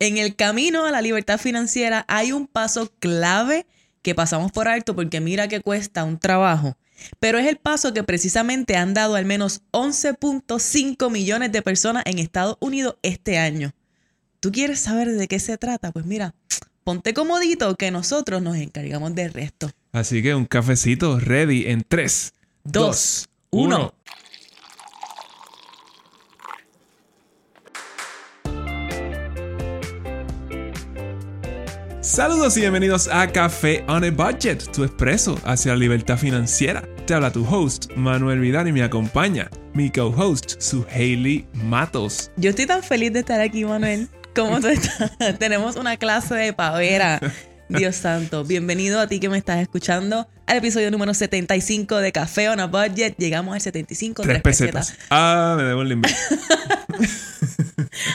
En el camino a la libertad financiera hay un paso clave que pasamos por alto porque mira que cuesta un trabajo. Pero es el paso que precisamente han dado al menos 11.5 millones de personas en Estados Unidos este año. ¿Tú quieres saber de qué se trata? Pues mira, ponte comodito que nosotros nos encargamos del resto. Así que un cafecito ready en 3, 2, 1. Saludos y bienvenidos a Café on a Budget, tu expreso hacia la libertad financiera. Te habla tu host, Manuel Vidal, y me acompaña mi co-host, su Hailey Matos. Yo estoy tan feliz de estar aquí, Manuel. ¿Cómo tú estás? Tenemos una clase de pavera. Dios santo, bienvenido a ti que me estás escuchando al episodio número 75 de Café on a Budget. Llegamos al 75, tres, pesetas. Ah, me debo el limber.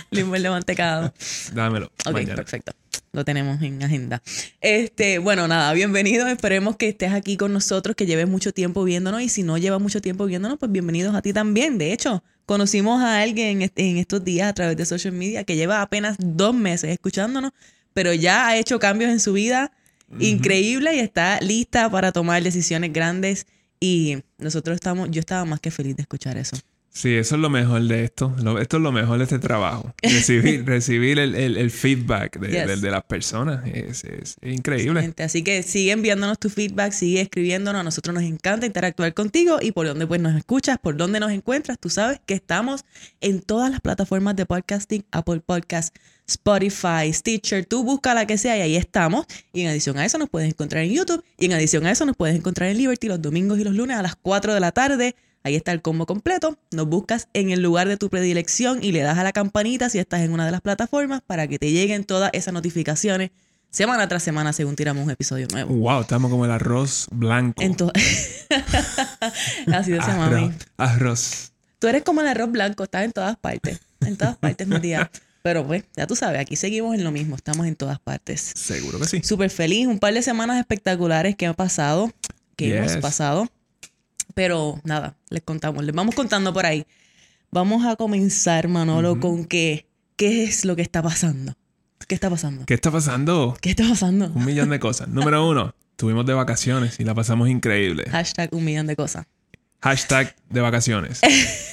limber de mantecado. Dámelo. Ok, perfecto lo tenemos en agenda. Este, bueno, nada, bienvenidos. Esperemos que estés aquí con nosotros, que lleves mucho tiempo viéndonos. Y si no llevas mucho tiempo viéndonos, pues bienvenidos a ti también. De hecho, conocimos a alguien en estos días a través de social media que lleva apenas dos meses escuchándonos, pero ya ha hecho cambios en su vida increíbles y está lista para tomar decisiones grandes. Y nosotros estamos, yo estaba más que feliz de escuchar eso. Sí, eso es lo mejor de esto. esto es lo mejor de este trabajo. Recibir, recibir el, feedback de, las personas es, increíble. Así que sigue enviándonos tu feedback, sigue escribiéndonos. A nosotros nos encanta interactuar contigo y por donde pues nos escuchas, por donde nos encuentras. Tú sabes que estamos en todas las plataformas de podcasting, Apple Podcast, Spotify, Stitcher, tú busca la que sea y ahí estamos. Y en adición a eso nos puedes encontrar en YouTube y en adición a eso nos puedes encontrar en Liberty los domingos y los lunes a las 4 de la tarde Ahí está el combo completo. Nos buscas en el lugar de tu predilección y le das a la campanita si estás en una de las plataformas para que te lleguen todas esas notificaciones semana tras semana según tiramos un episodio nuevo. Wow, estamos como el arroz blanco. Así decía mami. Arroz. Tú eres como el arroz blanco, estás en todas partes. En todas partes, mi día. Pero pues, ya tú sabes, aquí seguimos en lo mismo, estamos en todas partes. Seguro que sí. Súper feliz, un par de semanas espectaculares que han pasado, que hemos pasado. Pero nada, les contamos, les vamos contando por ahí. Vamos a comenzar, Manolo, con qué, qué es lo que está pasando. ¿Qué está pasando? ¿Qué está pasando? ¿Qué está pasando? Un millón de cosas. Número uno, estuvimos de vacaciones y la pasamos increíble. Hashtag un millón de cosas. Hashtag de vacaciones.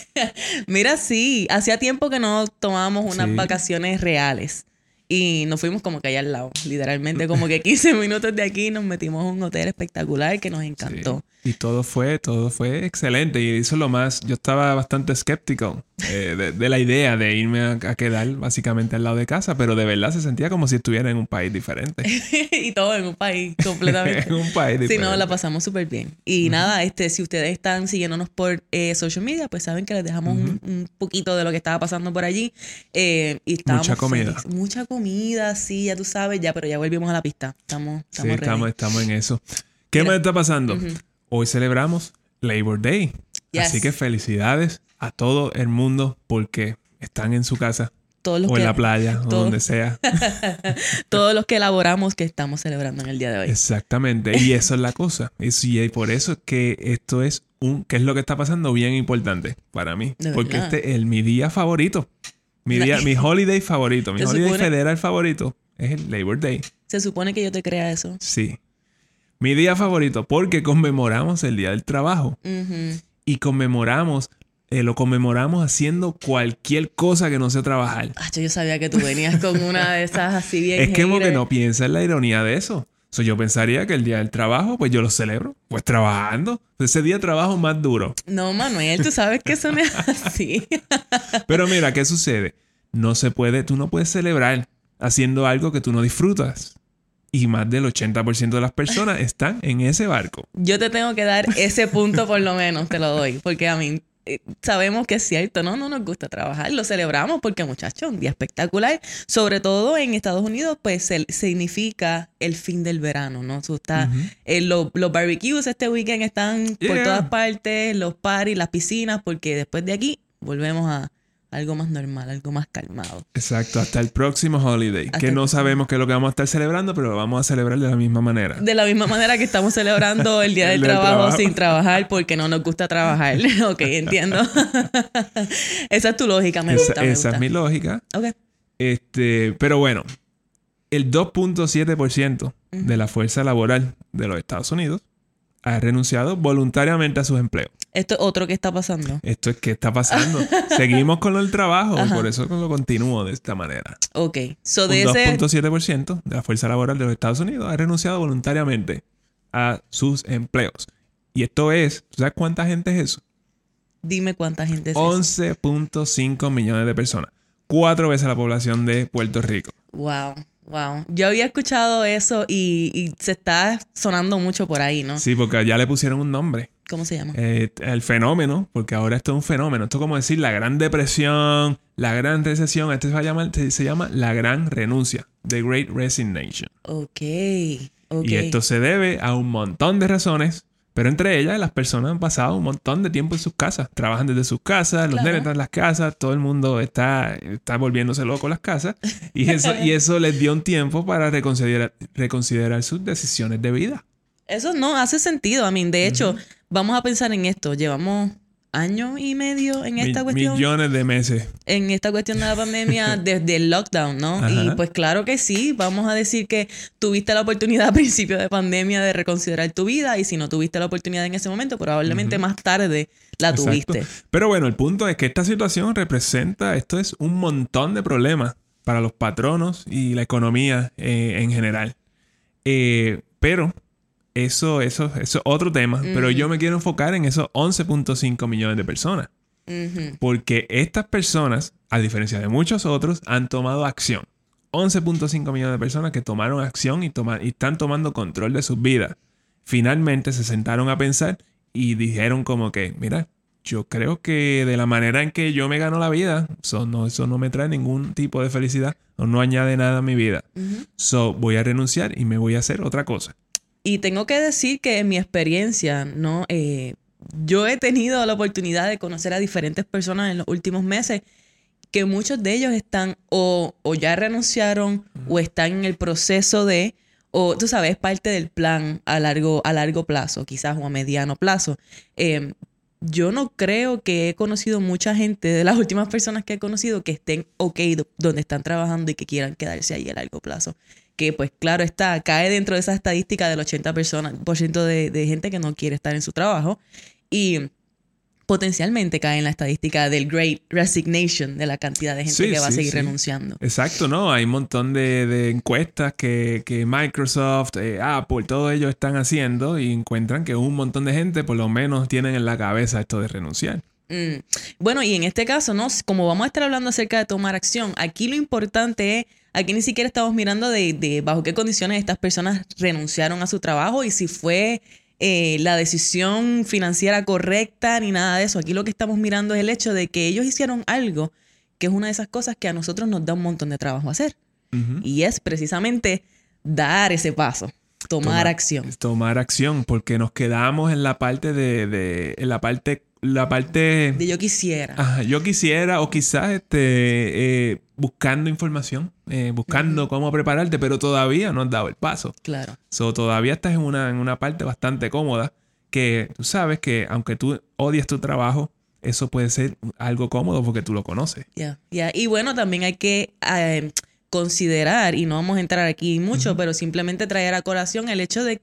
Mira, sí, hacía tiempo que no tomábamos unas vacaciones reales. Y nos fuimos como que allá al lado, literalmente como que 15 minutos de aquí nos metimos en un hotel espectacular que nos encantó. Y todo fue, todo fue excelente. Y eso es lo más, yo estaba bastante escéptico eh, de, la idea de irme a, quedar básicamente al lado de casa, pero de verdad se sentía como si estuviera en un país diferente. y todo en un país completamente. en un país diferente. Sí, no, la pasamos súper bien. Y nada, este, si ustedes están siguiéndonos por eh, social media, pues saben que les dejamos un, poquito de lo que estaba pasando por allí. Eh, y mucha comida. Mucha comida, sí, ya tú sabes, ya, pero ya volvimos a la pista. Estamos, estamos, sí, estamos, estamos en eso. ¿Qué más está pasando? Hoy celebramos Labor Day. Así que felicidades a todo el mundo porque están en su casa. o en la playa, o donde sea. Todos los que elaboramos que estamos celebrando en el día de hoy. Exactamente. Y eso es la cosa. y por eso es que esto es un, ¿qué es lo que está pasando? Bien importante para mí. porque este es mi día favorito. Mi día, mi holiday favorito, mi holiday federal favorito es el Labor Day. Se supone que yo te crea eso. Sí. Mi día favorito, porque conmemoramos el Día del Trabajo. Y conmemoramos, eh, lo conmemoramos haciendo cualquier cosa que no sea trabajar. yo sabía que tú venías con una de esas así bien. es que como que no piensa en la ironía de eso. yo pensaría que el día del trabajo, pues yo lo celebro, pues trabajando. Ese día de trabajo más duro. No, Manuel, tú sabes que eso no es así. Pero mira, ¿qué sucede? No se puede, tú no puedes celebrar haciendo algo que tú no disfrutas y más del 80% de las personas están en ese barco. Yo te tengo que dar ese punto por lo menos, te lo doy, porque a mí eh, sabemos que es cierto, ¿no? No nos gusta trabajar, lo celebramos porque muchachos, un día espectacular, sobre todo en Estados Unidos, pues significa el fin del verano, ¿no? Eso está, eh, los barbecues este weekend están por todas partes, los parties, las piscinas, porque después de aquí volvemos a algo más normal, algo más calmado. Exacto, hasta el próximo holiday, que no sabemos qué es lo que vamos a estar celebrando, pero lo vamos a celebrar de la misma manera. De la misma manera que estamos celebrando el Día del, trabajo, sin trabajar porque no nos gusta trabajar. ok, entiendo. esa es tu lógica, me gusta. esa es mi lógica. Ok. Este, pero bueno, el 2.7% de la fuerza laboral de los Estados Unidos ha renunciado voluntariamente a sus empleos. Esto es otro que está pasando. Esto es que está pasando. Seguimos con el trabajo, por eso lo continúo de esta manera. Ok. So de Un 2.7% de la fuerza laboral de los Estados Unidos ha renunciado voluntariamente a sus empleos. Y esto es, ¿sabes cuánta gente es eso? Dime cuánta gente es 11.5 millones de personas. Cuatro veces la población de Puerto Rico. Wow. Wow. Yo había escuchado eso y, se está sonando mucho por ahí, ¿no? Sí, porque ya le pusieron un nombre. ¿Cómo se llama? Eh, el fenómeno, porque ahora esto es un fenómeno. Esto es como decir la gran depresión, la gran recesión. Esto se llama, se llama la gran renuncia. The Great Resignation. Ok. Y esto se debe a un montón de razones pero entre ellas, las personas han pasado un montón de tiempo en sus casas. Trabajan desde sus casas, los nenes están en las casas, todo el mundo está, está volviéndose loco en las casas. Y eso, y eso les dio un tiempo para reconsiderar, reconsiderar sus decisiones de vida. Eso no hace sentido. A mí, de hecho, vamos a pensar en esto. Llevamos año y medio en esta cuestión. Millones de meses. En esta cuestión de la pandemia desde el lockdown, ¿no? Y pues claro que sí, vamos a decir que tuviste la oportunidad a principio de pandemia de reconsiderar tu vida y si no tuviste la oportunidad en ese momento, probablemente más tarde la tuviste. Pero bueno, el punto es que esta situación representa, esto es un montón de problemas para los patronos y la economía eh, en general. Eh, pero eso, eso, eso es otro tema, pero yo me quiero enfocar en esos 11.5 millones de personas. Porque estas personas, a diferencia de muchos otros, han tomado acción. 11.5 millones de personas que tomaron acción y, y están tomando control de sus vidas. Finalmente se sentaron a pensar y dijeron como que, mira, yo creo que de la manera en que yo me gano la vida, eso no, eso no me trae ningún tipo de felicidad o no añade nada a mi vida. So voy a renunciar y me voy a hacer otra cosa. Y tengo que decir que en mi experiencia, ¿no? Eh, yo he tenido la oportunidad de conocer a diferentes personas en los últimos meses que muchos de ellos están o, ya renunciaron o están en el proceso de, o tú sabes, parte del plan a largo, a largo plazo, quizás o a mediano plazo. Em, yo no creo que he conocido mucha gente, de las últimas personas que he conocido, que estén ok donde están trabajando y que quieran quedarse ahí a largo plazo que pues claro está, cae dentro de esa estadística del 80% de, de gente que no quiere estar en su trabajo y potencialmente cae en la estadística del Great Resignation, de la cantidad de gente que va a seguir renunciando. Exacto, ¿no? Hay un montón de, encuestas que, Microsoft, eh, Apple, todos ellos están haciendo y encuentran que un montón de gente por lo menos tienen en la cabeza esto de renunciar. Mm. Bueno, y en este caso, ¿no? Como vamos a estar hablando acerca de tomar acción, aquí lo importante es Aquí ni siquiera estamos mirando de, bajo qué condiciones estas personas renunciaron a su trabajo y si fue eh, la decisión financiera correcta ni nada de eso. Aquí lo que estamos mirando es el hecho de que ellos hicieron algo que es una de esas cosas que a nosotros nos da un montón de trabajo hacer. Y es precisamente dar ese paso. Tomar, acción. Tomar acción, porque nos quedamos en la parte de, de en la parte la parte de yo quisiera. Ajá, yo quisiera o quizás este eh, buscando información, eh, buscando cómo prepararte, pero todavía no has dado el paso. Claro. So, todavía estás en una, en una parte bastante cómoda que tú sabes que aunque tú odias tu trabajo, eso puede ser algo cómodo porque tú lo conoces. Ya, ya. Y bueno, también hay que eh, considerar, y no vamos a entrar aquí mucho, pero simplemente traer a colación el hecho de,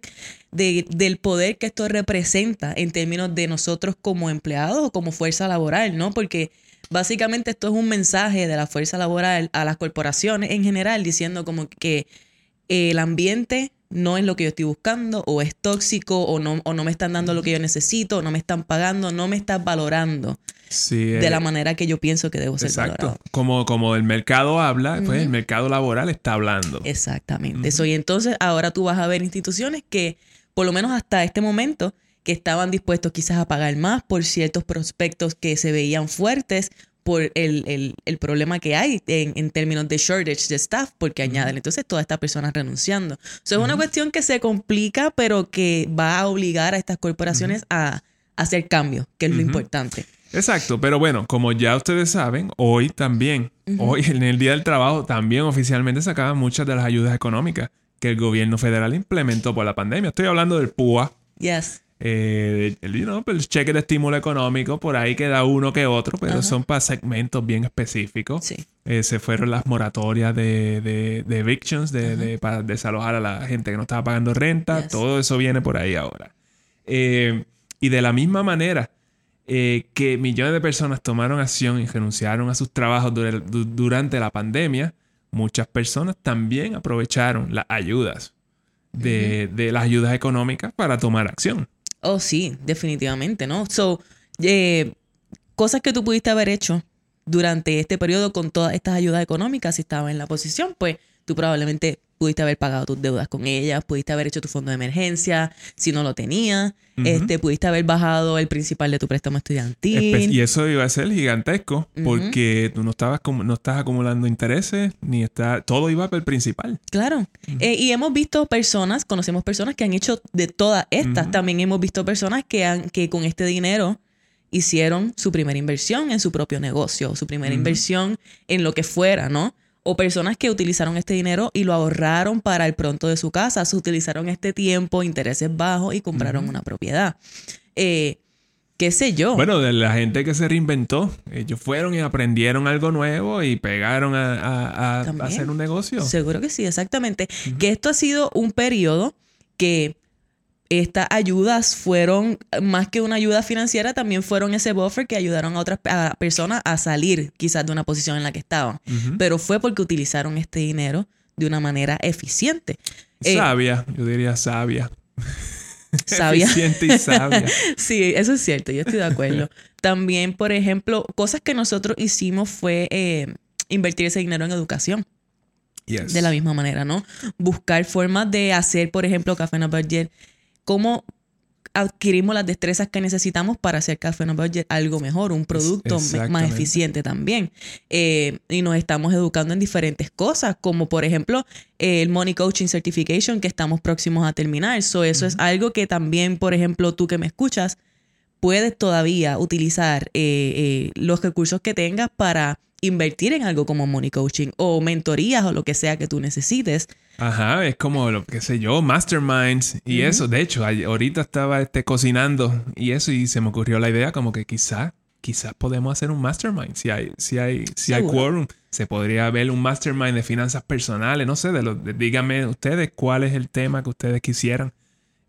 del poder que esto representa en términos de nosotros como empleados o como fuerza laboral, ¿no? Porque básicamente esto es un mensaje de la fuerza laboral a las corporaciones en general, diciendo como que el ambiente no es lo que yo estoy buscando, o es tóxico, o no, o no me están dando lo que yo necesito, o no me están pagando, no me están valorando de la eh, manera que yo pienso que debo ser exacto. Como, como el mercado habla, pues el mercado laboral está hablando. Exactamente. Eso, y entonces ahora tú vas a ver instituciones que, por lo menos hasta este momento, que estaban dispuestos quizás a pagar más por ciertos prospectos que se veían fuertes por el, problema que hay en, términos de shortage de staff, porque añaden entonces todas estas personas renunciando. Eso es una cuestión que se complica, pero que va a obligar a estas corporaciones a, hacer cambios, que es lo importante. Exacto, pero bueno, como ya ustedes saben, hoy también, hoy en el Día del Trabajo, también oficialmente se acaban muchas de las ayudas económicas que el gobierno federal implementó por la pandemia. Estoy hablando del PUA. Yes. Eh, el, you pues, el cheque de estímulo económico, por ahí queda uno que otro, pero son para segmentos bien específicos. Sí. Eh, se fueron las moratorias de, de, de evictions, de, para desalojar a la gente que no estaba pagando renta. Todo eso viene por ahí ahora. Eh, y de la misma manera que millones de personas tomaron acción y renunciaron a sus trabajos durante la pandemia, muchas personas también aprovecharon las ayudas de, de las ayudas económicas para tomar acción. Oh, sí, definitivamente, ¿no? So, eh, cosas que tú pudiste haber hecho durante este periodo con todas estas ayudas económicas, si estabas en la posición, pues tú probablemente pudiste haber pagado tus deudas con ellas, pudiste haber hecho tu fondo de emergencia si no lo tenías, este, pudiste haber bajado el principal de tu préstamo estudiantil. y eso iba a ser gigantesco porque tú no estabas no estás acumulando intereses ni está todo iba para el principal. Claro. Eh, y hemos visto personas, conocemos personas que han hecho de todas estas. También hemos visto personas que han que con este dinero hicieron su primera inversión en su propio negocio, su primera inversión en lo que fuera, ¿no? O personas que utilizaron este dinero y lo ahorraron para el pronto de su casa, se utilizaron este tiempo, intereses bajos y compraron una propiedad. Eh, qué sé yo. Bueno, de la gente que se reinventó, ellos fueron y aprendieron algo nuevo y pegaron a, hacer un negocio. Seguro que sí, exactamente. Que esto ha sido un periodo que estas ayudas fueron, más que una ayuda financiera, también fueron ese buffer que ayudaron a otras personas a salir quizás de una posición en la que estaban. Pero fue porque utilizaron este dinero de una manera eficiente. Eh, sabia, yo diría sabia. Sabia. Eficiente y sabia. sí, eso es cierto, yo estoy de acuerdo. También, por ejemplo, cosas que nosotros hicimos fue eh, invertir ese dinero en educación. De la misma manera, ¿no? Buscar formas de hacer, por ejemplo, Café No Budget cómo adquirimos las destrezas que necesitamos para hacer Café No Budget algo mejor, un producto más eficiente también. Eh, y nos estamos educando en diferentes cosas, como por ejemplo el Money Coaching Certification que estamos próximos a terminar. eso es algo que también, por ejemplo, tú que me escuchas, puedes todavía utilizar eh, eh, los recursos que tengas para invertir en algo como money coaching o mentorías o lo que sea que tú necesites. Ajá, es como lo que sé yo, masterminds y eso. De hecho, ahorita estaba este, cocinando y eso y se me ocurrió la idea como que quizá, quizás podemos hacer un mastermind. Si hay, si hay, si hay quórum, se podría ver un mastermind de finanzas personales. No sé, de lo, díganme ustedes cuál es el tema que ustedes quisieran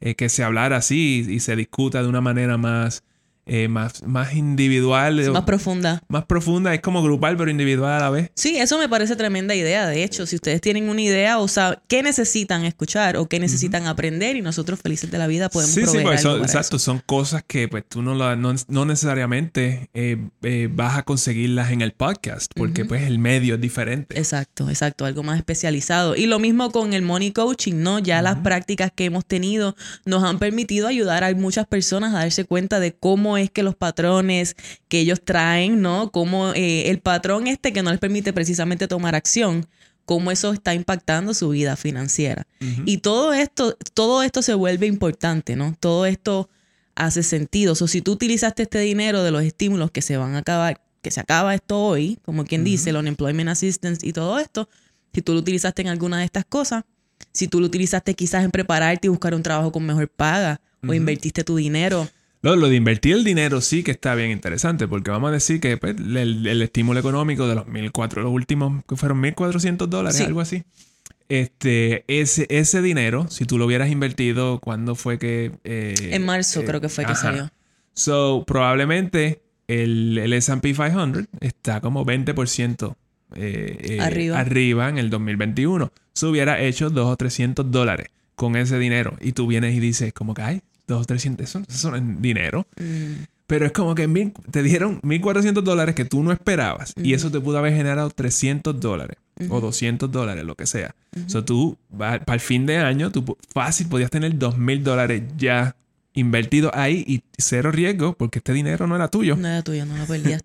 eh, que se hablara así y se discuta de una manera más eh, más, más individual. más profunda. Más profunda, es como grupal pero individual a la vez. Sí, eso me parece tremenda idea. De hecho, si ustedes tienen una idea o saben qué necesitan escuchar o qué necesitan aprender y nosotros felices de la vida podemos sí, proveer sí, pues, son, exacto, son cosas que pues tú no, no, necesariamente eh, eh, vas a conseguirlas en el podcast porque pues el medio es diferente. Exacto, exacto, algo más especializado. Y lo mismo con el money coaching, ¿no? Ya las prácticas que hemos tenido nos han permitido ayudar a muchas personas a darse cuenta de cómo es que los patrones que ellos traen, ¿no? Como eh, el patrón este que no les permite precisamente tomar acción, cómo eso está impactando su vida financiera. Y todo esto, todo esto se vuelve importante, ¿no? Todo esto hace sentido. O si tú utilizaste este dinero de los estímulos que se van a acabar, que se acaba esto hoy, como quien dice, el unemployment assistance y todo esto, si tú lo utilizaste en alguna de estas cosas, si tú lo utilizaste quizás en prepararte y buscar un trabajo con mejor paga, o invertiste tu dinero lo, lo, de invertir el dinero sí que está bien interesante, porque vamos a decir que pues, el, estímulo económico de los 1.400, los últimos que fueron 1.400 dólares, algo así. Este, ese, ese dinero, si tú lo hubieras invertido, ¿cuándo fue que...? Eh, en marzo creo que fue que salió. So, probablemente el, el S&P 500 está como 20% eh, eh, arriba. arriba en el 2021. Se hubiera hecho 200 o 300 dólares con ese dinero. Y tú vienes y dices, como que, ay, dos, 300, eso, eso es dinero. Mm. Pero es como que te dieron 1.400 dólares que tú no esperabas y eso te pudo haber generado 300 dólares o 200 dólares, lo que sea. O sea, tú, para el fin de año, tú fácil podías tener 2.000 dólares ya invertido ahí y cero riesgo porque este dinero no era tuyo. No era tuyo, no lo perdías.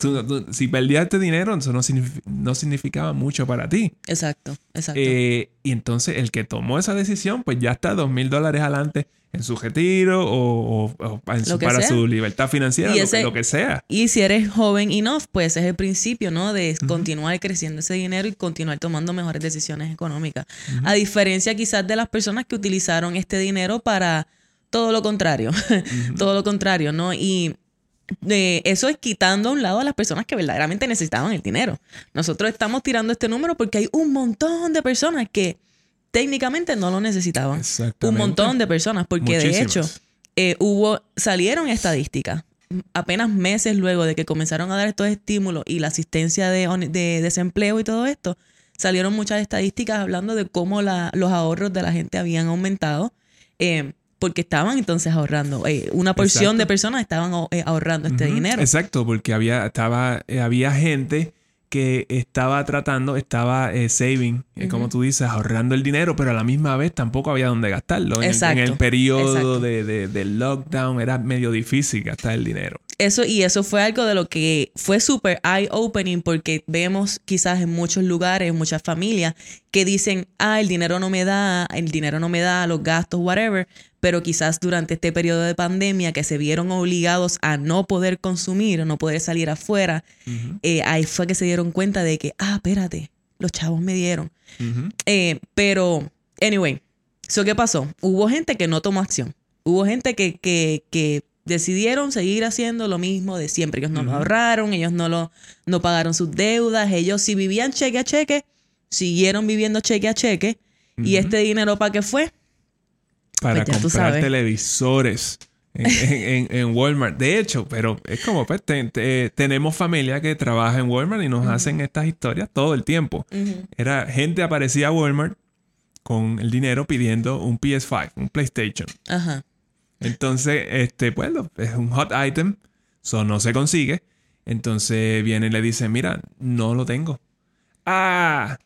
si perdías este dinero, eso no, significaba mucho para ti. Exacto, exacto. Eh, y entonces el que tomó esa decisión, pues ya está dos mil dólares adelante en su retiro o, para su libertad financiera, lo, que, sea. Y si eres joven enough, pues es el principio, ¿no? De continuar creciendo ese dinero y continuar tomando mejores decisiones económicas. A diferencia quizás de las personas que utilizaron este dinero para todo lo contrario, todo lo contrario, ¿no? Y eh, eso es quitando a un lado a las personas que verdaderamente necesitaban el dinero. Nosotros estamos tirando este número porque hay un montón de personas que técnicamente no lo necesitaban. Un montón de personas, porque de hecho eh, hubo, salieron estadísticas apenas meses luego de que comenzaron a dar estos estímulos y la asistencia de, desempleo y todo esto, salieron muchas estadísticas hablando de cómo los ahorros de la gente habían aumentado. Eh, porque estaban entonces ahorrando. Eh, una porción de personas estaban ahorrando este dinero. Exacto, porque había, estaba, había gente que estaba tratando, estaba eh, saving, eh, como tú dices, ahorrando el dinero, pero a la misma vez tampoco había dónde gastarlo. En, en el periodo de, de, del lockdown era medio difícil gastar el dinero. Eso, y eso fue algo de lo que fue súper eye-opening porque vemos quizás en muchos lugares, en muchas familias, que dicen, ah, el dinero no me da, el dinero no me da, los gastos, whatever, pero quizás durante este periodo de pandemia que se vieron obligados a no poder consumir, o no poder salir afuera, eh, ahí fue que se dieron cuenta de que, ah, espérate, los chavos me dieron. Eh, pero, anyway, ¿eso qué pasó? Hubo gente que no tomó acción. Hubo gente que, que, que decidieron seguir haciendo lo mismo de siempre. Ellos no lo ahorraron, ellos no, lo, no pagaron sus deudas, ellos si vivían cheque a cheque, siguieron viviendo cheque a cheque. ¿Y este dinero para qué fue? Para pues comprar televisores. En, Walmart. De hecho, pero es como, pues, tenemos familia que trabaja en Walmart y nos hacen estas historias todo el tiempo. Era gente aparecía a Walmart con el dinero pidiendo un PS5, un PlayStation. Ajá. Entonces, este, pues, es un hot item, eso no se consigue. Entonces viene y le dice, mira, no lo tengo. Ah,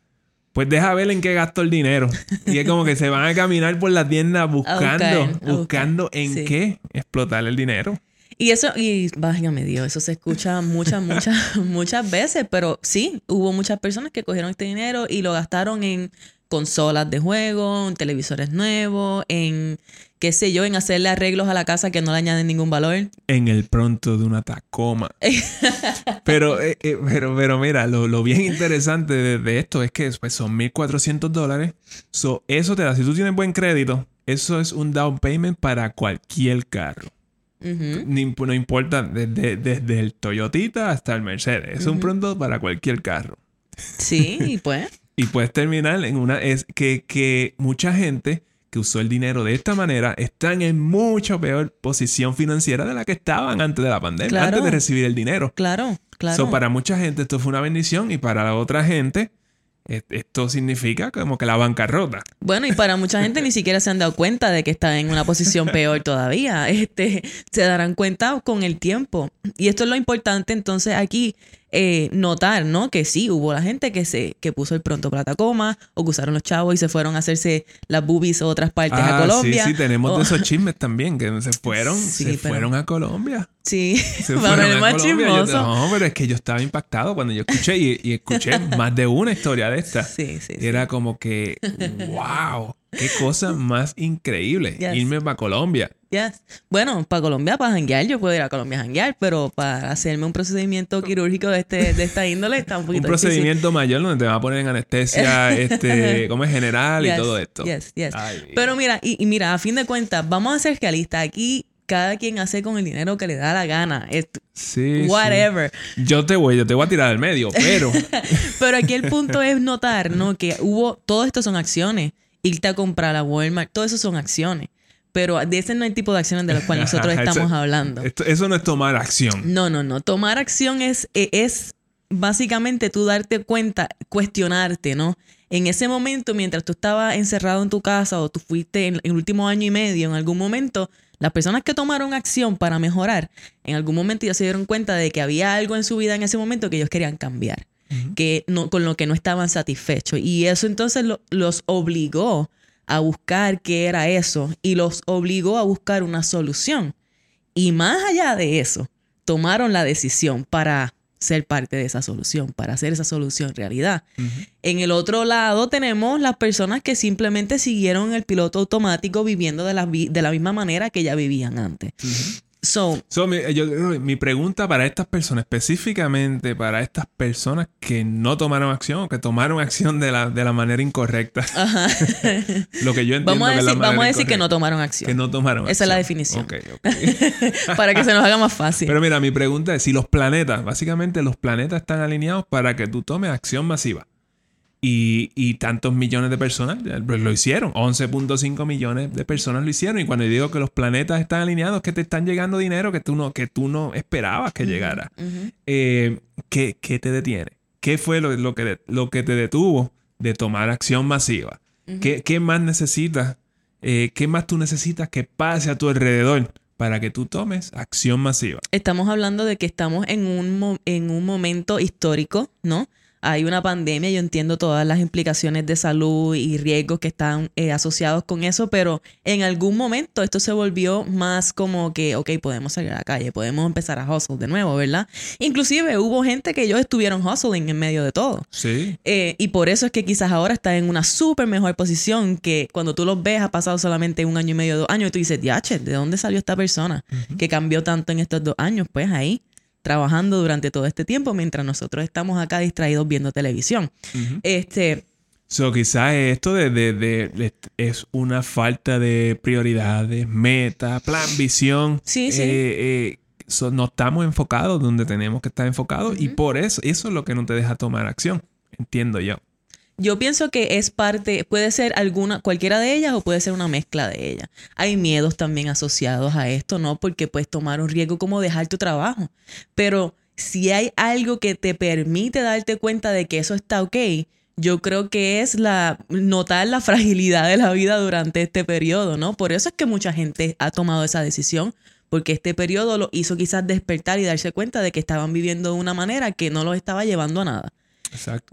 pues deja ver en qué gasto el dinero. Y es como que se van a caminar por la tienda buscando, buscando en qué explotar el dinero. Y eso, y váyame Dios, eso se escucha muchas, muchas, muchas veces, pero sí, hubo muchas personas que cogieron este dinero y lo gastaron en consolas de juego, en televisores nuevos, en qué sé yo, en hacerle arreglos a la casa que no le añaden ningún valor. En el pronto de una Tacoma. pero, eh, eh, pero, pero mira, lo, bien interesante de, esto es que después son 1.400 dólares. eso te da, si tú tienes buen crédito, eso es un down payment para cualquier carro. no, importa, desde, el Toyotita hasta el Mercedes. Es un pronto para cualquier carro. Sí, y pues. y puedes terminar en una... Es que, que mucha gente que usó el dinero de esta manera están en mucho peor posición financiera de la que estaban antes de la pandemia, antes de recibir el dinero. Claro, claro. para mucha gente esto fue una bendición y para la otra gente esto significa como que la bancarrota. Bueno, y para mucha gente ni siquiera se han dado cuenta de que están en una posición peor todavía. Este, se darán cuenta con el tiempo. Y esto es lo importante entonces aquí, eh, notar, ¿no? Que sí, hubo la gente que se que puso el pronto plata coma o que usaron los chavos y se fueron a hacerse las boobies o otras partes a ah, Colombia. Sí, sí, tenemos de esos chismes también, que se fueron, se fueron a Colombia. Sí, se fueron a más chismoso. no, pero es que yo estaba impactado cuando yo escuché y, escuché más de una historia de esta. Sí, sí. Y era como que, wow. Qué cosa más increíble. Irme para Colombia. Yes. Bueno, para Colombia, para janguear, yo puedo ir a Colombia a janguear, pero para hacerme un procedimiento quirúrgico de, este, de esta índole está un poquito Un procedimiento mayor donde te van a poner en anestesia, este, como es general y todo esto. Yes, yes. pero mira, y, mira, a fin de cuentas, vamos a ser realistas. Aquí cada quien hace con el dinero que le da la gana. sí. Whatever. Yo te voy, yo te voy a tirar del medio, pero. pero aquí el punto es notar, ¿no? Que hubo, todo esto son acciones irte a comprar a Walmart, todo eso son acciones. Pero de ese no hay tipo de acciones de las cuales nosotros estamos hablando. eso no es tomar acción. No, no, no. Tomar acción es, e, es básicamente tú darte cuenta, cuestionarte, ¿no? En ese momento, mientras tú estabas encerrado en tu casa o tú fuiste en el último año y medio, en algún momento, las personas que tomaron acción para mejorar, en algún momento ya se dieron cuenta de que había algo en su vida en ese momento que ellos querían cambiar que no, con lo que no estaban satisfechos. Y eso entonces los obligó a buscar qué era eso y los obligó a buscar una solución. Y más allá de eso, tomaron la decisión para ser parte de esa solución, para hacer esa solución realidad. En el otro lado tenemos las personas que simplemente siguieron el piloto automático viviendo de la, de la misma manera que ya vivían antes. So, mi, pregunta para estas personas, específicamente para estas personas que no tomaron acción o que tomaron acción de la, de la manera incorrecta. Ajá. lo que yo entiendo vamos a decir, que la Vamos a decir que no tomaron acción. Que no tomaron Esa es la definición. para que se nos haga más fácil. Pero mira, mi pregunta es, si los planetas, básicamente los planetas están alineados para que tú tomes acción masiva. Y, tantos millones de personas pues, lo hicieron. 11.5 millones de personas lo hicieron. Y cuando digo que los planetas están alineados, que te están llegando dinero que tú no, que tú no esperabas que llegara. Eh, ¿qué, te detiene? ¿Qué fue lo, que, lo que te detuvo de tomar acción masiva? ¿Qué, más necesitas? Eh, ¿Qué más tú necesitas que pase a tu alrededor para que tú tomes acción masiva? Estamos hablando de que estamos en un, en un momento histórico, ¿no? Hay una pandemia, yo entiendo todas las implicaciones de salud y riesgos que están eh, asociados con eso, pero en algún momento esto se volvió más como que, ok, podemos salir a la calle, podemos empezar a hustle de nuevo, ¿verdad? Inclusive hubo gente que ellos estuvieron hustling en medio de todo. Sí. Eh, y por eso es que quizás ahora está en una súper mejor posición que cuando tú los ves ha pasado solamente un año y medio, dos años, y tú dices, diache, ¿de dónde salió esta persona que cambió tanto en estos dos años? Pues ahí trabajando durante todo este tiempo mientras nosotros estamos acá distraídos viendo televisión. Este. So, quizás esto de, es una falta de prioridades, meta, plan, visión. Sí, sí. Eh, eh, no estamos enfocados donde tenemos que estar enfocados y por eso, eso es lo que no te deja tomar acción. Entiendo yo. Yo pienso que es parte, puede ser alguna, cualquiera de ellas o puede ser una mezcla de ellas. Hay miedos también asociados a esto, ¿no? Porque puedes tomar un riesgo como dejar tu trabajo. Pero si hay algo que te permite darte cuenta de que eso está ok, yo creo que es la notar la fragilidad de la vida durante este periodo, ¿no? Por eso es que mucha gente ha tomado esa decisión, porque este periodo lo hizo quizás despertar y darse cuenta de que estaban viviendo de una manera que no los estaba llevando a nada.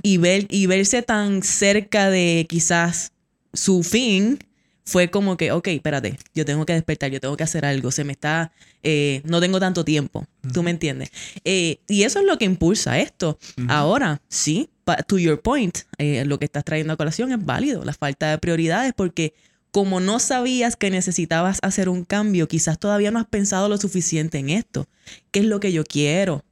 Y, ver, y verse tan cerca de quizás su fin fue como que, ok, espérate, yo tengo que despertar, yo tengo que hacer algo, se me está, eh, no tengo tanto tiempo, tú me entiendes. Eh, y eso es lo que impulsa esto. Ahora, sí, to your point, eh, lo que estás trayendo a colación es válido, la falta de prioridades, porque como no sabías que necesitabas hacer un cambio, quizás todavía no has pensado lo suficiente en esto. ¿Qué es lo que yo quiero?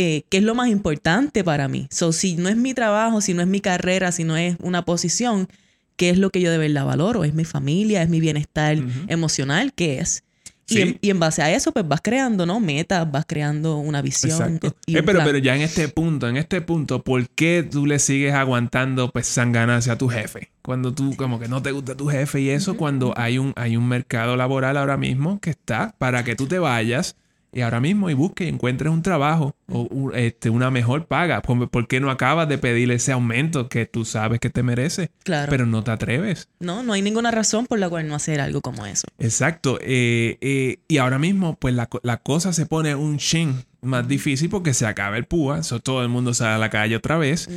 Eh, qué es lo más importante para mí. So, si no es mi trabajo, si no es mi carrera, si no es una posición, ¿qué es lo que yo de verdad valoro? ¿Es mi familia? ¿Es mi bienestar emocional? ¿Qué es? Y, en, base a eso, pues vas creando, ¿no? Metas, vas creando una visión. Eh, pero, pero ya en este punto, en este punto, ¿por qué tú le sigues aguantando, pues, sanganancia a tu jefe? Cuando tú, como que no te gusta tu jefe y eso, cuando hay un, hay un mercado laboral ahora mismo que está para que tú te vayas y ahora mismo y busque y encuentres un trabajo o este, una mejor paga. ¿Por qué no acabas de pedir ese aumento que tú sabes que te merece? Claro. Pero no te atreves. No, no hay ninguna razón por la cual no hacer algo como eso. Exacto. Eh, eh, y ahora mismo, pues la, la cosa se pone un shin más difícil porque se acaba el púa, eso todo el mundo sale a la calle otra vez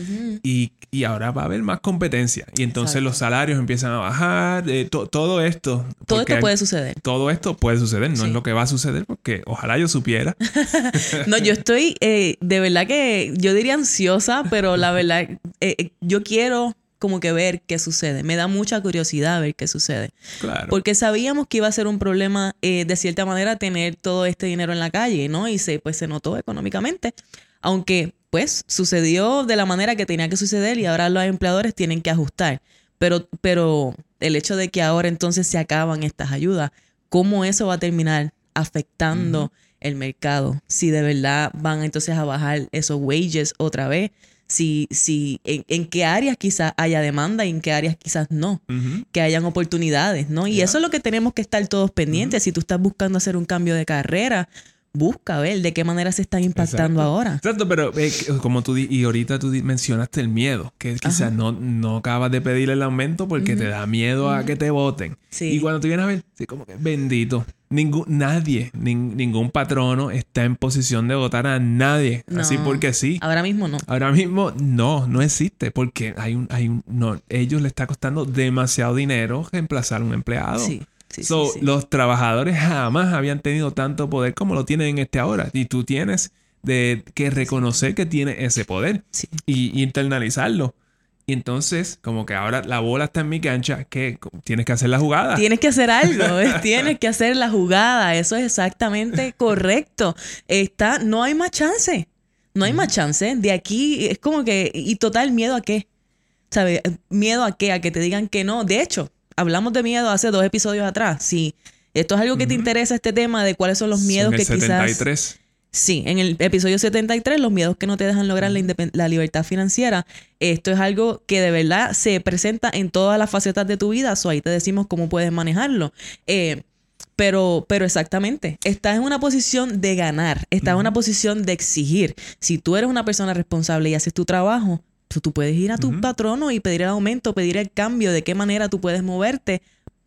y, ahora va a haber más competencia y entonces los salarios empiezan a bajar, eh, todo esto. Todo esto puede suceder. Todo esto puede suceder, no es lo que va a suceder porque ojalá yo supiera. no, yo estoy eh, de verdad que yo diría ansiosa, pero la verdad, eh, yo quiero como que ver qué sucede. Me da mucha curiosidad ver qué sucede. Claro. Porque sabíamos que iba a ser un problema, eh, de cierta manera, tener todo este dinero en la calle, ¿no? Y se, pues se notó económicamente. Aunque, pues, sucedió de la manera que tenía que suceder y ahora los empleadores tienen que ajustar. Pero, pero el hecho de que ahora entonces se acaban estas ayudas, ¿cómo eso va a terminar afectando el mercado? Si de verdad van entonces a bajar esos wages otra vez si, si en, qué áreas quizás haya demanda y en qué áreas quizás no, que hayan oportunidades, ¿no? Y eso es lo que tenemos que estar todos pendientes. Si tú estás buscando hacer un cambio de carrera, busca ver de qué manera se están impactando ahora. Exacto, pero eh, como tú y ahorita tú mencionaste el miedo, que quizás no, no acabas de pedir el aumento porque te da miedo a que te voten. Y cuando tú vienes a ver, sí, como que bendito. Ningún, nadie, ningún patrono está en posición de votar a nadie. así porque sí. Ahora mismo no. Ahora mismo no, no existe. Porque hay un, hay un, no, ellos le está costando demasiado dinero reemplazar a un empleado. Sí los trabajadores jamás habían tenido tanto poder como lo tienen en este ahora. Y tú tienes de que reconocer que tiene ese poder y, internalizarlo. Y entonces, como que ahora la bola está en mi cancha, que tienes que hacer la jugada. Tienes que hacer algo, tienes que hacer la jugada. Eso es exactamente correcto. Está, no hay más chance. No hay más chance. De aquí es como que, y total, miedo a qué. ¿Sabes? Miedo a qué, a que te digan que no. De hecho, hablamos de miedo hace dos episodios atrás. Si esto es algo que te interesa, este tema de cuáles son los miedos que 73. quizás. Sí, en el episodio 73, los miedos que no te dejan lograr la, la, libertad financiera. Esto es algo que de verdad se presenta en todas las facetas de tu vida. So ahí te decimos cómo puedes manejarlo. Eh, pero, pero exactamente, estás en una posición de ganar, estás en una posición de exigir. Si tú eres una persona responsable y haces tu trabajo, tú puedes ir a tu patrono y pedir el aumento, pedir el cambio, de qué manera tú puedes moverte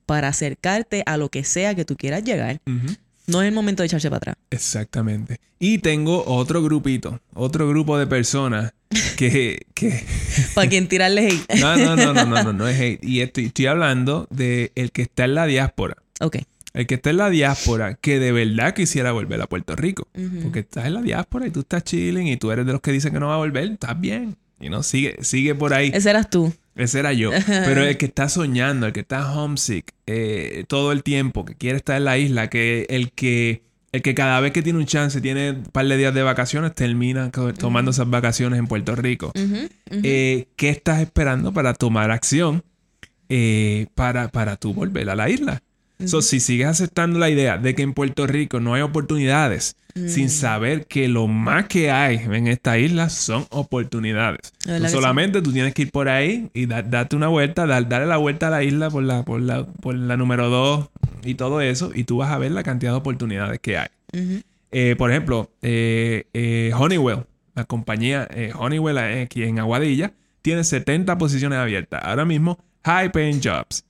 para acercarte a lo que sea que tú quieras llegar. No es el momento de echarse para atrás. Exactamente. Y tengo otro grupito, otro grupo de personas que... que... para quien tirarle hate. no, no, no, no, no, no, no es hate. Y estoy, estoy hablando de el que está en la diáspora. Ok. El que está en la diáspora que de verdad quisiera volver a Puerto Rico. Porque estás en la diáspora y tú estás chilling y tú eres de los que dicen que no va a volver. Estás bien. Y no, sigue, sigue por ahí. Ese eras tú. Ese era yo. Pero el que está soñando, el que está homesick eh, todo el tiempo, que quiere estar en la isla, que el que el que cada vez que tiene un chance, tiene un par de días de vacaciones, termina tomando esas vacaciones en Puerto Rico. Eh, ¿Qué estás esperando para tomar acción eh, para, para tú volver a la isla? Si sigues aceptando la idea de que en Puerto Rico no hay oportunidades, sin mm. saber que lo más que hay en esta isla son oportunidades. solamente tú tienes que ir por ahí y darte una vuelta, darle la vuelta a la isla por la, por la, por la número 2 y todo eso, y tú vas a ver la cantidad de oportunidades que hay. Eh, por ejemplo, eh, eh, Honeywell, la compañía Honeywell aquí en Aguadilla, tiene 70 posiciones abiertas. Ahora mismo, high paying jobs.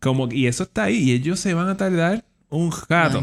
Como, y eso está ahí y ellos se van a tardar un rato.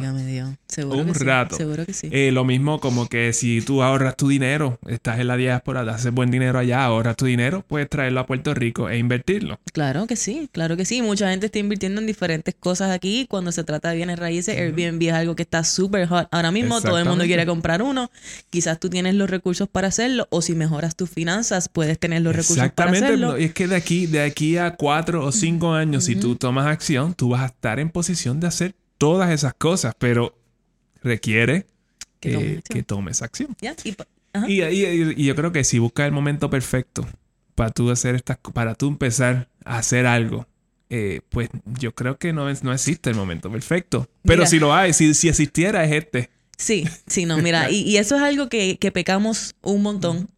Seguro un que rato. Sí. Seguro que sí. Eh, lo mismo como que si tú ahorras tu dinero, estás en la diáspora, haces buen dinero allá, ahorras tu dinero, puedes traerlo a Puerto Rico e invertirlo. Claro que sí, claro que sí. Mucha gente está invirtiendo en diferentes cosas aquí. Cuando se trata de bienes raíces, Airbnb es algo que está súper hot. Ahora mismo todo el mundo quiere comprar uno. Quizás tú tienes los recursos para hacerlo o si mejoras tus finanzas, puedes tener los recursos para hacerlo. Exactamente. Es que de aquí, de aquí a cuatro o cinco años, si tú tomas acción, tú vas a estar en posición de hacer todas esas cosas, pero requiere que, tomes acción. y, yo creo que si buscas el momento perfecto para tú hacer estas, para tú empezar a hacer algo, eh, pues yo creo que no, no existe el momento perfecto. Pero si lo hay, si, si existiera, es este. Sí, sí, no, mira, y, y, eso es algo que, que pecamos un montón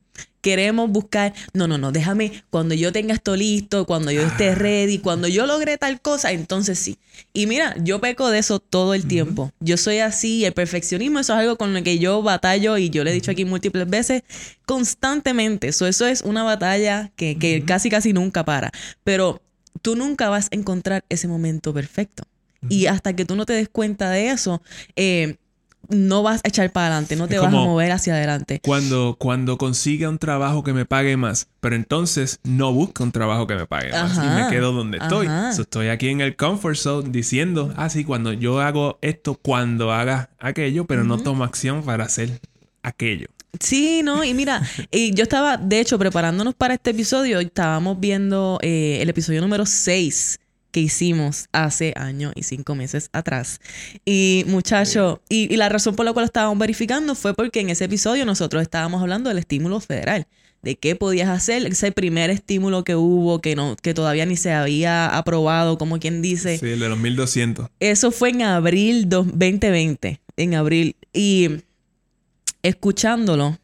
queremos buscar, no, no, no, déjame, cuando yo tenga esto listo, cuando yo esté ah. ready, cuando yo logre tal cosa, entonces sí. Y mira, yo peco de eso todo el tiempo. Yo soy así, el perfeccionismo, eso es algo con lo que yo batallo y yo le he dicho aquí múltiples veces, constantemente. Eso, eso es una batalla que, que casi, casi nunca para. Pero tú nunca vas a encontrar ese momento perfecto. Y hasta que tú no te des cuenta de eso, eh, no vas a echar para adelante, no te vas a mover hacia adelante. Cuando, cuando consiga un trabajo que me pague más, pero entonces no busco un trabajo que me pague más y me quedo donde estoy. estoy aquí en el comfort zone diciendo, ah, sí, cuando yo hago esto, cuando haga aquello, pero no tomo acción para hacer aquello. Sí, no, y mira, y yo estaba, de hecho, preparándonos para este episodio, estábamos viendo eh, el episodio número 6 que hicimos hace años y cinco meses atrás. Y muchacho, y, la razón por la cual estábamos verificando fue porque en ese episodio nosotros estábamos hablando del estímulo federal de qué podías hacer, ese primer estímulo que hubo, que no, que todavía ni se había aprobado, como quien dice. Sí, el de los 1200. Eso fue en abril 2020, en abril. Y escuchándolo,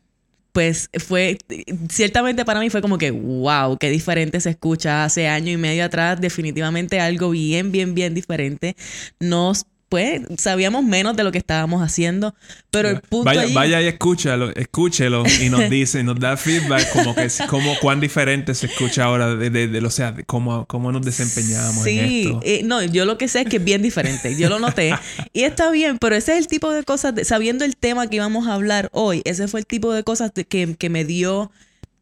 pues fue, ciertamente para mí fue como que, wow, qué diferente se escucha. Hace año y medio atrás, definitivamente algo bien, bien, bien diferente. Nos pues sabíamos menos de lo que estábamos haciendo, pero el punto vaya, vaya y escúchalo, escúchelo y nos dice, nos da feedback como que como cuán diferente se escucha ahora de, de, o sea, cómo, cómo nos desempeñamos en esto. Eh, no, yo lo que sé es que es bien diferente, yo lo noté y está bien, pero ese es el tipo de cosas, sabiendo el tema que íbamos a hablar hoy, ese fue el tipo de cosas que, que me dio,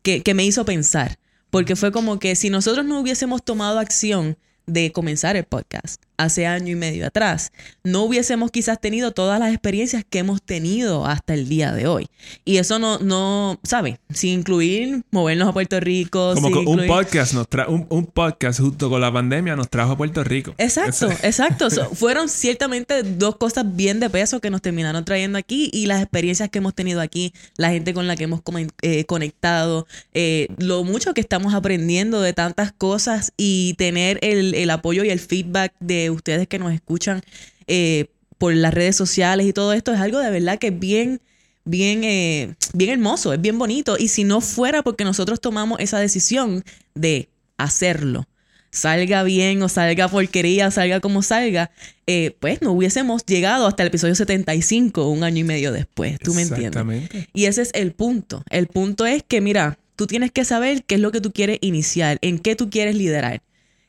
que, que me hizo pensar, porque fue como que si nosotros no hubiésemos tomado acción de comenzar el podcast, hace año y medio atrás, no hubiésemos quizás tenido todas las experiencias que hemos tenido hasta el día de hoy. Y eso no, no ¿sabes? Sin incluir movernos a Puerto Rico. Como un podcast nos un, podcast junto con la pandemia nos trajo a Puerto Rico. Exacto, exacto. fueron ciertamente dos cosas bien de peso que nos terminaron trayendo aquí y las experiencias que hemos tenido aquí, la gente con la que hemos eh, conectado, eh, lo mucho que estamos aprendiendo de tantas cosas y tener el, el apoyo y el feedback de ustedes que nos escuchan eh, por las redes sociales y todo esto es algo de verdad que es bien, bien, eh, bien hermoso, es bien bonito. Y si no fuera porque nosotros tomamos esa decisión de hacerlo, salga bien o salga porquería, o salga como salga, eh, pues no hubiésemos llegado hasta el episodio 75 un año y medio después. ¿Tú me entiendes? Y ese es el punto. El punto es que, mira, tú tienes que saber qué es lo que tú quieres iniciar, en qué tú quieres liderar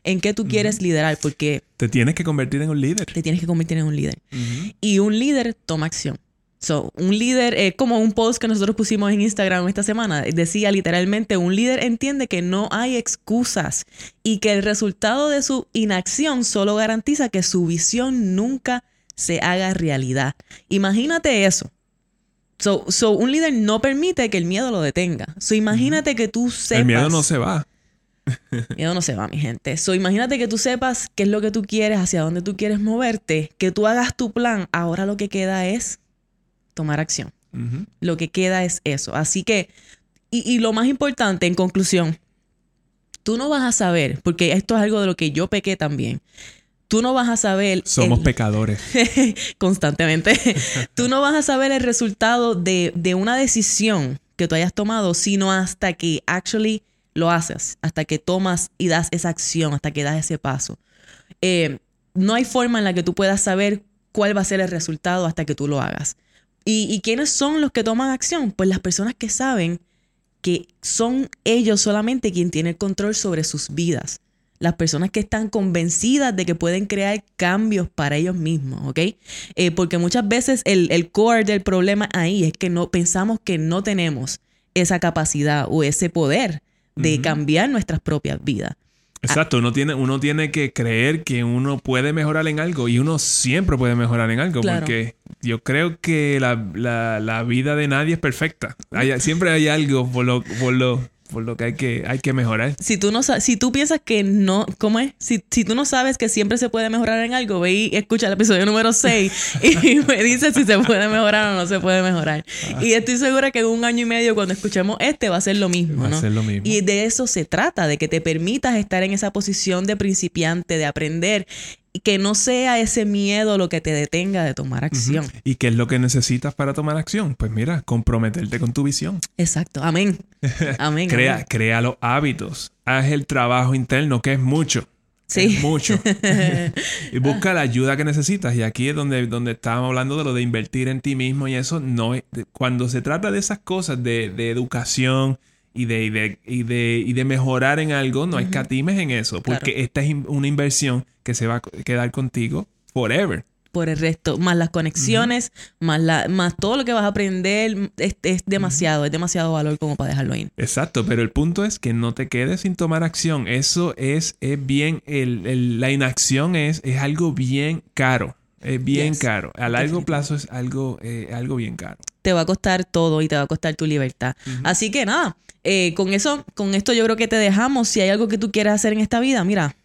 en qué tú quieres liderar, porque... Te tienes que convertir en un líder. Te tienes que convertir en un líder. Y un líder toma acción. So, un líder, eh, como un post que nosotros pusimos en Instagram esta semana, decía literalmente, un líder entiende que no hay excusas y que el resultado de su inacción solo garantiza que su visión nunca se haga realidad. Imagínate eso. So, so un líder no permite que el miedo lo detenga. So, imagínate que tú sepas... El miedo no se va. Miedo no se va, mi gente. So, imagínate que tú sepas qué es lo que tú quieres, hacia dónde tú quieres moverte, que tú hagas tu plan. Ahora lo que queda es tomar acción. Lo que queda es eso. Así que, y, lo más importante, en conclusión, tú no vas a saber, porque esto es algo de lo que yo pequé también. Tú no vas a saber. Somos pecadores. constantemente. tú no vas a saber el resultado de, de una decisión que tú hayas tomado, sino hasta que actually lo haces, hasta que tomas y das esa acción, hasta que das ese paso. Eh, no hay forma en la que tú puedas saber cuál va a ser el resultado hasta que tú lo hagas. ¿Y, quiénes son los que toman acción? Pues las personas que saben que son ellos solamente quien tiene el control sobre sus vidas. Las personas que están convencidas de que pueden crear cambios para ellos mismos, ¿ok? Eh, porque muchas veces el, el core del problema ahí es que no pensamos que no tenemos esa capacidad o ese poder de cambiar nuestras propias vidas. Exacto, uno tiene, uno tiene que creer que uno puede mejorar en algo y uno siempre puede mejorar en algo porque yo creo que la, vida de nadie es perfecta. siempre hay algo por lo, por lo, por lo que hay que, hay que mejorar. Si tú, no, si tú piensas que no, ¿cómo es? Si, si tú no sabes que siempre se puede mejorar en algo, ve y escucha el episodio número 6 y me dices si se puede mejorar o no se puede mejorar. Ah. Y estoy segura que en un año y medio cuando escuchemos este va a ser lo mismo. Va a ser lo mismo. Y de eso se trata, de que te permitas estar en esa posición de principiante, de aprender que no sea ese miedo lo que te detenga de tomar acción. ¿Y qué es lo que necesitas para tomar acción? Pues mira, comprometerte con tu visión. Exacto. Amén. Amén. crea, crea los hábitos. Haz el trabajo interno, que es mucho. Sí. Es mucho. y busca la ayuda que necesitas. Y aquí es donde, donde estábamos hablando de lo de invertir en ti mismo y eso no es, cuando se trata de esas cosas de, de educación, y de, y de, y de, mejorar en algo, no hay catimes en eso, porque esta es una inversión que se va a quedar contigo forever. Por el resto, más las conexiones, más, la, más todo lo que vas a aprender, es, demasiado, es demasiado valor como para dejarlo ahí. Exacto, pero el punto es que no te quedes sin tomar acción. Eso es, es bien, el, la inacción es, es algo bien caro. Es bien caro. A largo plazo es algo, eh, algo bien caro. Te va a costar todo y te va a costar tu libertad. Así que nada, eh, con eso, con esto yo creo que te dejamos. Si hay algo que tú quieras hacer en esta vida, mira,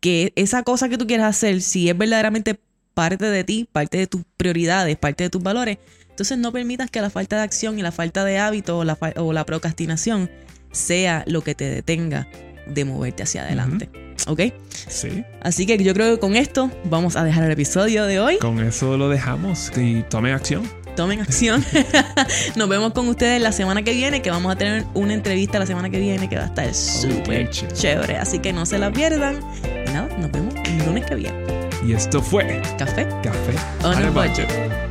que esa cosa que tú quieras hacer, si es verdaderamente parte de ti, parte de tus prioridades, parte de tus valores, entonces no permitas que la falta de acción y la falta de hábito o la, o la procrastinación sea lo que te detenga de moverte hacia adelante. ¿Ok? Sí. Así que yo creo que con esto vamos a dejar el episodio de hoy. Con eso lo dejamos y tomen acción. Tomen acción. Nos vemos con ustedes la semana que viene, que vamos a tener una entrevista la semana que viene que va a estar súper chévere. Así que no se la pierdan. Y nada, nos vemos el lunes que viene. Y esto fue Café. Café on, a budget.